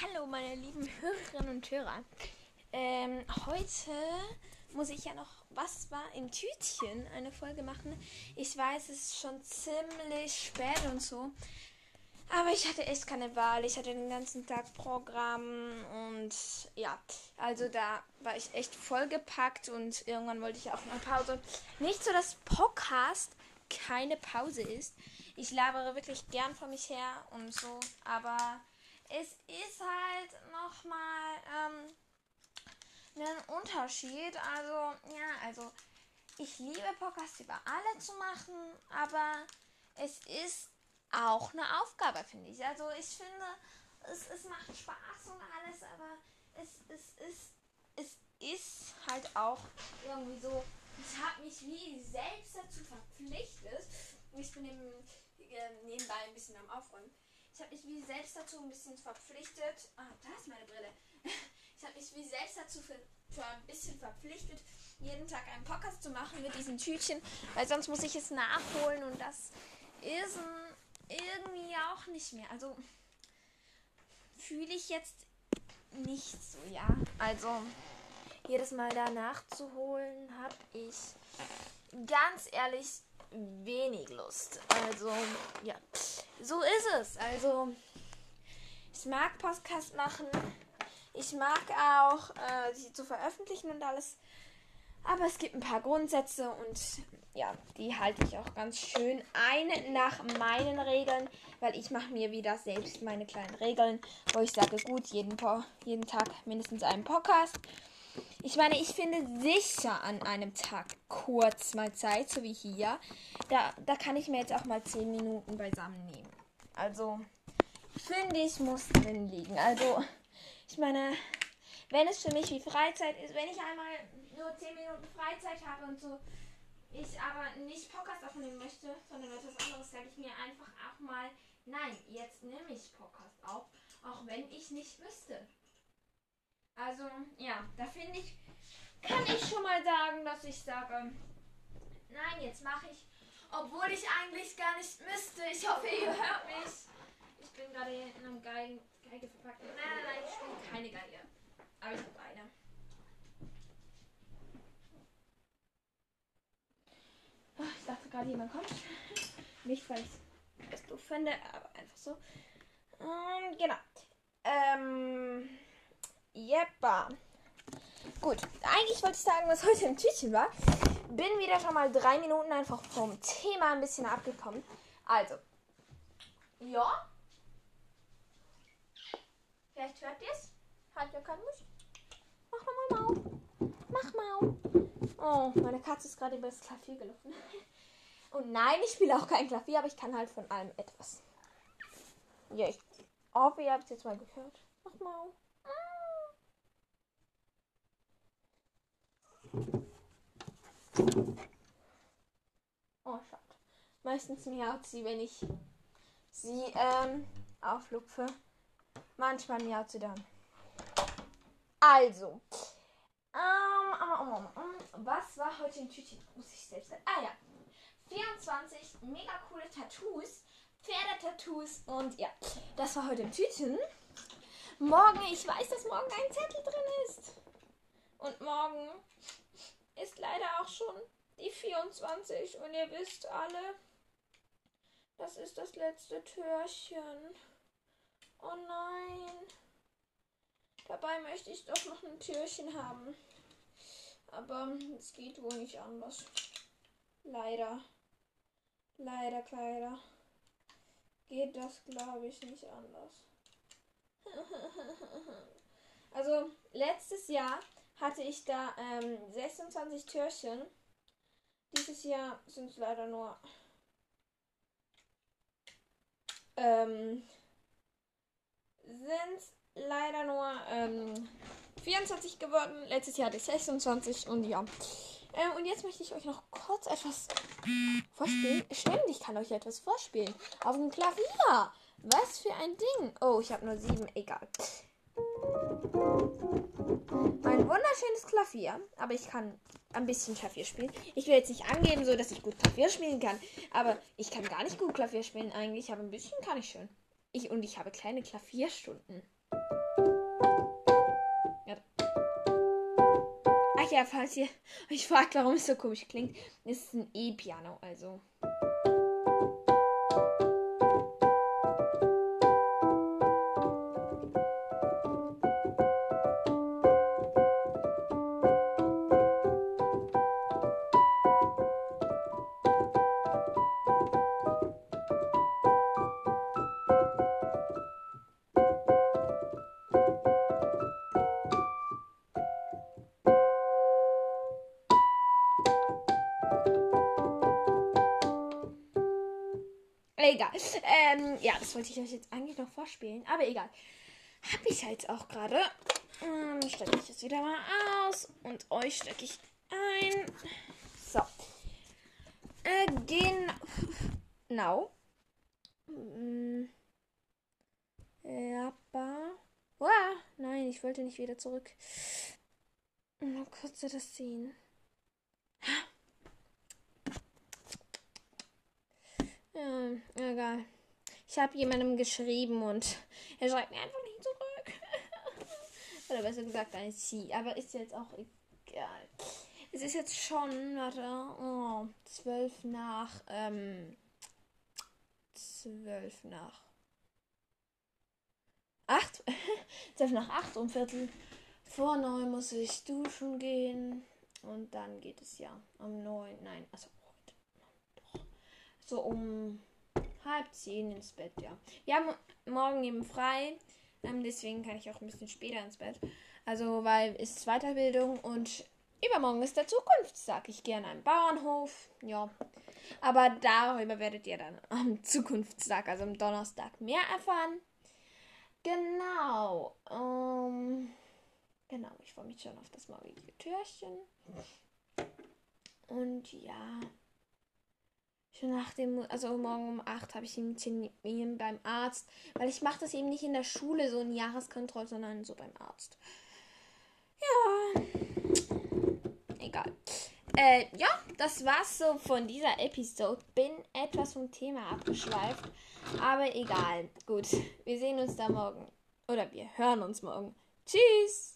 Hallo, meine lieben Hörerinnen und Hörer. Ähm, heute muss ich ja noch Was war im Tütchen eine Folge machen. Ich weiß, es ist schon ziemlich spät und so. Aber ich hatte echt keine Wahl. Ich hatte den ganzen Tag Programm und ja, also da war ich echt vollgepackt und irgendwann wollte ich auch mal Pause. Nicht so, dass Podcast keine Pause ist. Ich labere wirklich gern vor mich her und so, aber es ist halt nochmal ähm, ein Unterschied. Also, ja, also ich liebe Podcasts über alle zu machen, aber es ist auch eine Aufgabe, finde ich. Also ich finde, es, es macht Spaß und alles, aber es, es, ist, es ist halt auch irgendwie so, ich habe mich wie selbst dazu verpflichtet. Ich bin eben, äh, nebenbei ein bisschen am Aufräumen ich habe mich wie selbst dazu ein bisschen verpflichtet. Ah, da ist meine Brille. Ich habe mich wie selbst dazu für, für ein bisschen verpflichtet, jeden Tag einen Podcast zu machen mit diesen Tütchen, weil sonst muss ich es nachholen und das ist irgendwie auch nicht mehr. Also fühle ich jetzt nicht so, ja. Also jedes Mal da nachzuholen, habe ich ganz ehrlich wenig Lust. Also, ja, so ist es. Also, ich mag Podcast machen. Ich mag auch, äh, sie zu veröffentlichen und alles. Aber es gibt ein paar Grundsätze und ja, die halte ich auch ganz schön ein nach meinen Regeln, weil ich mache mir wieder selbst meine kleinen Regeln, wo ich sage, gut, jeden, jeden Tag mindestens einen Podcast. Ich meine, ich finde sicher an einem Tag kurz mal Zeit, so wie hier. Da, da kann ich mir jetzt auch mal 10 Minuten beisammen nehmen. Also, finde ich, muss drin liegen. Also, ich meine, wenn es für mich wie Freizeit ist, wenn ich einmal nur 10 Minuten Freizeit habe und so, ich aber nicht Podcast aufnehmen möchte, sondern etwas anderes, sage ich mir einfach auch mal, nein, jetzt nehme ich Podcast auf, auch wenn ich nicht wüsste. Also, ja, da finde ich, kann ich schon mal sagen, dass ich sage, nein, jetzt mache ich, obwohl ich eigentlich gar nicht müsste. Ich hoffe, ihr hört mich. Ich bin gerade in einem Geige, Geige verpackt. Nein, nein, nein, ich spiele keine Geige. Aber ich habe eine. Ah, ich dachte gerade, jemand kommt. Nicht, weil ich das doof finde, aber einfach so. Ähm, genau. Ähm. Jeppa. Gut, eigentlich wollte ich sagen, was heute im Tütchen war. Bin wieder schon mal drei Minuten einfach vom Thema ein bisschen abgekommen. Also, ja. Vielleicht hört ihr es. Hat ja keinen Musik. Mach mal Mau. Mach Mau. Oh, meine Katze ist gerade über das Klavier gelaufen. Und nein, ich spiele auch kein Klavier, aber ich kann halt von allem etwas. Ja, ich hoffe, ihr habt es jetzt mal gehört. Mach Mau. Oh, schade. Meistens miaut sie, wenn ich sie ähm, auflupfe. Manchmal miaut sie dann. Also. Ähm, ähm, was war heute in Tütchen? Muss ich selbst sagen. Ah ja. 24 mega coole Tattoos. Pferdetattoos. Und ja, das war heute im Tütchen. Morgen, ich weiß, dass morgen ein Zettel drin ist. Und morgen ist leider auch schon die 24 und ihr wisst alle, das ist das letzte Türchen. Oh nein. Dabei möchte ich doch noch ein Türchen haben. Aber es geht wohl nicht anders. Leider. Leider, Kleider. Geht das, glaube ich, nicht anders. also, letztes Jahr hatte ich da ähm, 26 Türchen. Dieses Jahr sind es leider nur ähm, sind leider nur ähm, 24 geworden. Letztes Jahr hatte ich 26 und ja. Ähm, und jetzt möchte ich euch noch kurz etwas vorspielen. Stimmt, ich kann euch etwas vorspielen. Auf dem Klavier. Was für ein Ding. Oh, ich habe nur sieben. Egal. Mein wunderschönes Klavier, aber ich kann ein bisschen Klavier spielen. Ich will jetzt nicht angeben, so dass ich gut Klavier spielen kann, aber ich kann gar nicht gut Klavier spielen eigentlich, aber ein bisschen kann ich schon. Ich und ich habe kleine Klavierstunden. Falls ihr euch fragt, warum es so komisch klingt, ist es ein E-Piano, also. Egal. Ähm, ja, das wollte ich euch jetzt eigentlich noch vorspielen, aber egal. Habe ich halt auch gerade. Ähm, stecke ich jetzt wieder mal aus und euch stecke ich ein. So. Äh, genau. Ja, Wow, nein, ich wollte nicht wieder zurück. Nur kurz das sehen. Ja, egal. Ich habe jemandem geschrieben und er schreibt mir einfach nicht zurück. Oder besser gesagt eine Sie. Aber ist jetzt auch egal. Es ist jetzt schon, warte, oh, zwölf nach, ähm, zwölf nach acht. zwölf nach acht um Viertel vor neun muss ich duschen gehen. Und dann geht es ja um neun, nein, also so um halb zehn ins Bett, ja. Wir haben morgen eben frei, ähm, deswegen kann ich auch ein bisschen später ins Bett. Also, weil es ist Weiterbildung und übermorgen ist der Zukunftstag. Ich gehe an einen Bauernhof, ja. Aber darüber werdet ihr dann am Zukunftstag, also am Donnerstag, mehr erfahren. Genau. Ähm, genau, ich freue mich schon auf das morgige Türchen. Und ja, Schon nach dem, also morgen um 8 habe ich einen Termin beim Arzt, weil ich mache das eben nicht in der Schule, so ein Jahreskontroll, sondern so beim Arzt. Ja, egal. Äh, ja, das war's so von dieser Episode. Bin etwas vom Thema abgeschweift, aber egal. Gut, wir sehen uns da morgen. Oder wir hören uns morgen. Tschüss!